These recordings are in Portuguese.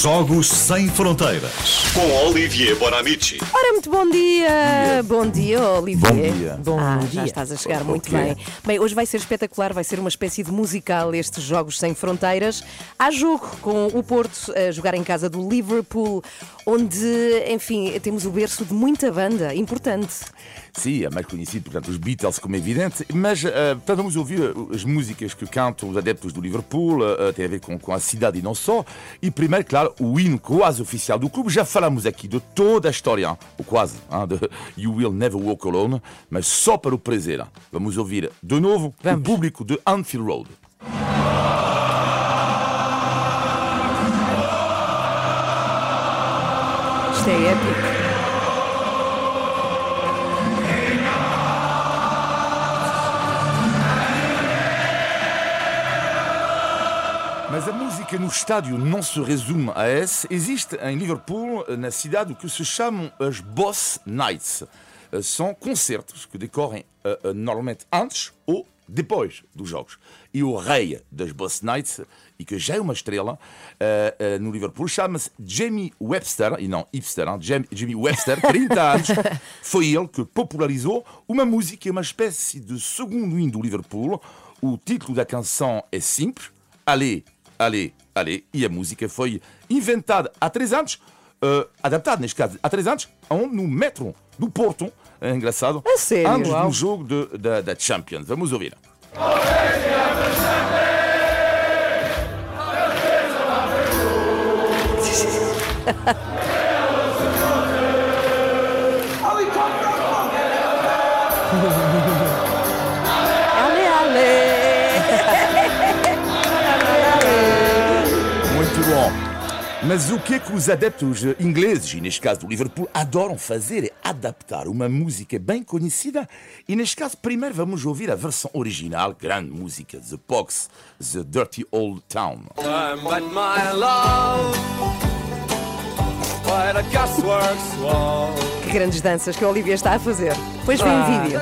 Jogos Sem Fronteiras com Olivier Bonamici. Ora, muito bom dia! Bom dia, Olivier. Bom dia. Bom ah, dia. Já estás a chegar muito bem. Bem, hoje vai ser espetacular, vai ser uma espécie de musical estes Jogos Sem Fronteiras. Há jogo com o Porto a jogar em casa do Liverpool, onde, enfim, temos o berço de muita banda importante. Sim, é mais conhecido, portanto, os Beatles, como é evidente, mas uh, portanto, vamos ouvir uh, as músicas que cantam os adeptos do Liverpool, uh, tem a ver com, com a cidade e não só. E primeiro, claro, o hino quase oficial do clube. Já falamos aqui de toda a história, ou quase, de You Will Never Walk Alone, mas só para o prazer. Vamos ouvir de novo Vamos. o público de Anfield Road. Isto é épico. Música no estádio não se resume a esse. Existe em Liverpool, na cidade, o que se chamam as Boss Nights. Eh, São concertos que decorrem eh, eh, normalmente antes ou depois dos jogos. E o rei das Boss Nights, e que já é uma estrela eh, eh, no Liverpool, chama-se Jamie Webster, e não hipster, hein? Jam- Jamie Webster, 30 anos. Foi ele que popularizou uma música, uma espécie de segundo hino do Liverpool. O título da canção é simples, Allez, allez, allez. E a música foi inventada há três anos, eh, adaptada neste caso há três anos, aonde no metro do Porto. É engraçado. A sério? Antes Uau. do jogo de- da, da Champions. Vamos ouvir. Mas o que é que os adeptos ingleses, e neste caso do Liverpool, adoram fazer é adaptar uma música bem conhecida. E neste caso, primeiro vamos ouvir a versão original, grande música, The Pox, The Dirty Old Town. time but my love. Que grandes danças que a Olivia está a fazer. Pois vem vídeo.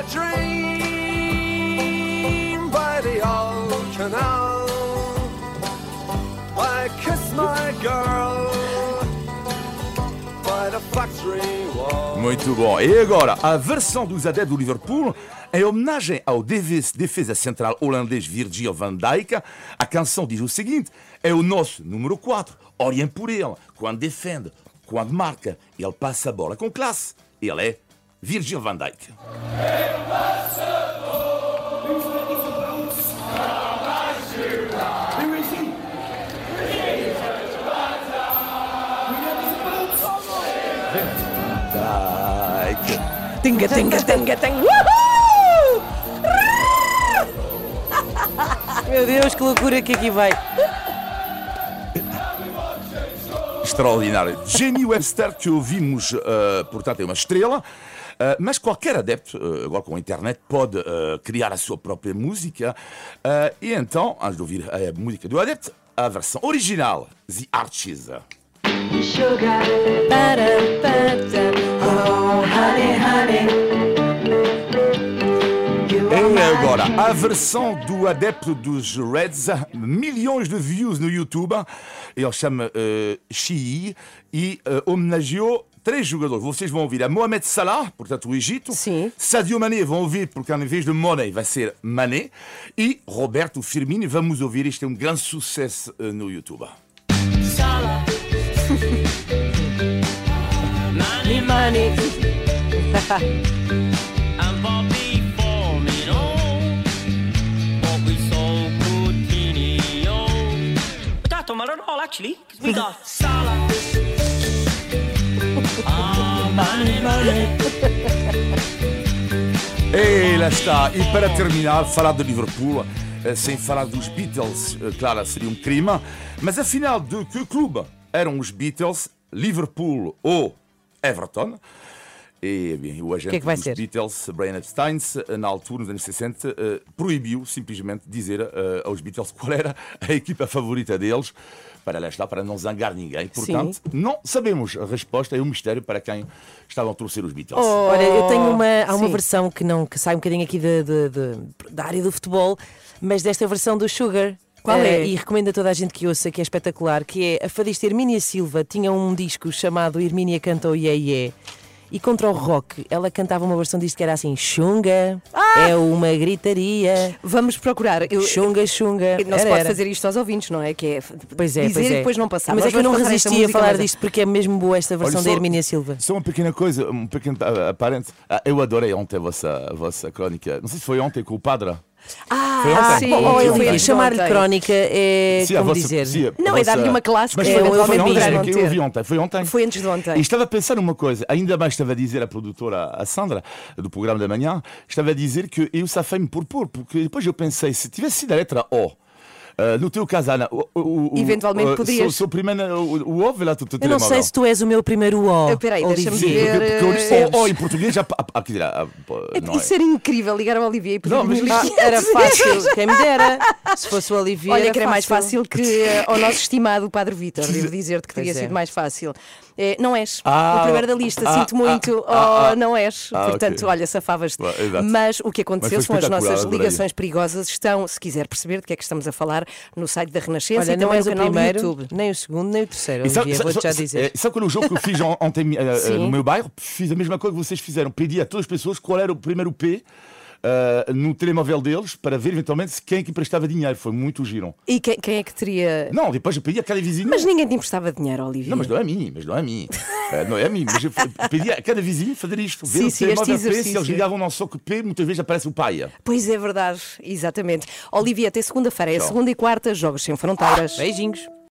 Muito bom. E agora, a versão dos adeptos do Liverpool em homenagem ao defesa central holandês Virgil van Dijk. A canção diz o seguinte: é o nosso número 4. Olhem por ele. Quando defende, quando marca, ele passa a bola com classe. Ele é Virgil van Dijk. Tinga, tinga, tinga. Uhul! Meu Deus, que loucura que aqui vai. extraordinário. Jamie Webster, que ouvimos, eh, portanto, é uma estrela. eh, mas qualquer adepto, eh, agora com a internet, pode eh, criar a sua própria música. e então, antes de ouvir a música do adepto, a versão original, The Archies. E agora, a versão do adepto dos Reds, milhões de views no YouTube. Ele chama uh, Shii e eh, homenageou três jogadores. Vocês vão ouvir a Mohamed Salah, portanto, o Egito. Sim. Sadio Mané vão ouvir, porque em vez de Money vai ser Mané. E Roberto Firmino, vamos ouvir. Este é um grande sucesso eh, no YouTube. Money, money. E lá está. E para terminar, falar de Liverpool, eh, sem falar dos Beatles, eh, claro, seria um crime. Mas afinal, de que clube eram os Beatles? Liverpool ou Everton? E bem, o agente que é que vai dos ser? Beatles, Brian Epstein, na altura, nos anos 60, eh, proibiu simplesmente dizer eh, aos Beatles qual era a equipa favorita deles, para lá está, para não zangar ninguém. Portanto, não sabemos a resposta, é um mistério para quem estavam a torcer os Beatles. Olha, eu tenho uma, há uma Sim. versão que não que sai um bocadinho aqui de- de- de- da área do futebol, mas desta versão do Sugar. Qual eh, é? E recomendo a toda a gente que ouça, que é espetacular, que é a fadista Hermínia Silva tinha um disco chamado Hermínia Canta o Iê Iê. E contra o rock, ela cantava uma versão disto que era assim: Xunga, Ah! é uma gritaria. Vamos procurar. Eu, Xunga, xunga. não se Era, pode era. fazer isto aos ouvintes, não é? Que é Pois é, dizer pois é. e depois não passar. Mas Nós é que eu não resisti a falar mas- disto porque é mesmo boa esta versão Olha, da Hermínia Silva. Só uma pequena coisa, um pequeno ah, parente. Ah, Eu adorei ontem a vossa, a vossa crónica. Não sei se foi ontem com o padre. Ah, Foi ontem? sim. Oh, Foi eu ontem. vi, chamar-lhe Ontem. crónica é Sim, como vossa- dizer. sim, Não, é dar-lhe uma classe Mas foi, é, foi eu ontem, ter. eu vi ontem. Foi ontem? Foi antes de ontem. E estava a pensar numa coisa, ainda mais estava a dizer a produtora, a Sandra, do programa da manhã, estava a dizer que eu safei-me por pôr, porque depois eu pensei, se tivesse sido a letra O, ah, no teu caso, Ana, o, o, o, Eventualmente o, poderias. Sou, sou primeiro, o, o O, vê lá, tu, tu Eu não sei se tu és o meu primeiro O. Ah, peraí, deixa-me ver. Porque, eu? O, O em português já. ah, ah, dizer, ah, ah, não é. Isso era incrível, ligar ao Olivier e pedir Não, mas Ah, era fácil, quem me dera. Se fosse o Olivier. Olha que era mais fácil que eh, ao nosso estimado Padre Vítor, devo dizer-te que teria é. sido mais fácil. Eh, não és Ah, o primeiro da lista, ah, sinto muito, ah, ah, oh, ah. não és. Ah, Portanto, ok. olha, safavas-te. Mas o que aconteceu são as nossas ligações perigosas. Estão, se quiser perceber de que é que estamos a falar, no site da Renascença Olha, e não também és no o canal primeiro, do YouTube. nem o segundo, nem o terceiro, sabe- Olivier, sabe- vou-te já dizer. é, Sabe qual é o jogo que eu fiz on- ontem Sim. no meu bairro? Fiz a mesma coisa que vocês fizeram. Pedi a todas as pessoas qual era o primeiro P eh, no telemóvel deles para ver eventualmente se quem é que emprestava dinheiro. Foi muito giro. E quem, quem é que teria. Não, depois eu pedi a cada vizinho. Mas ninguém te emprestava dinheiro, Olivier. Não, mas não é a mim, mas não é a mim. Eh, não é a mim, mas eu pedi a cada vizinho fazer isto. Ver Sim, o sim, este se eles ligavam não só que P, muitas vezes aparece o paia. Pois é verdade, exatamente. Olivia, até segunda-feira, é Tchau. segunda e quarta, Jogos Sem Fronteiras. Beijinhos.